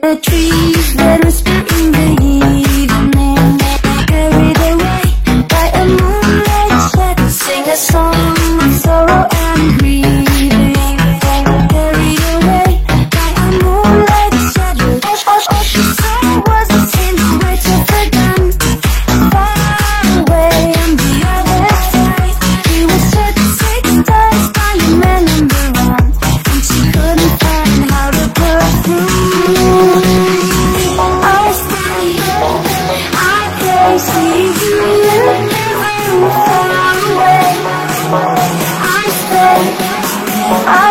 the trees that whisper in the evening. Carried away by a moonlight shadow Sing a song. I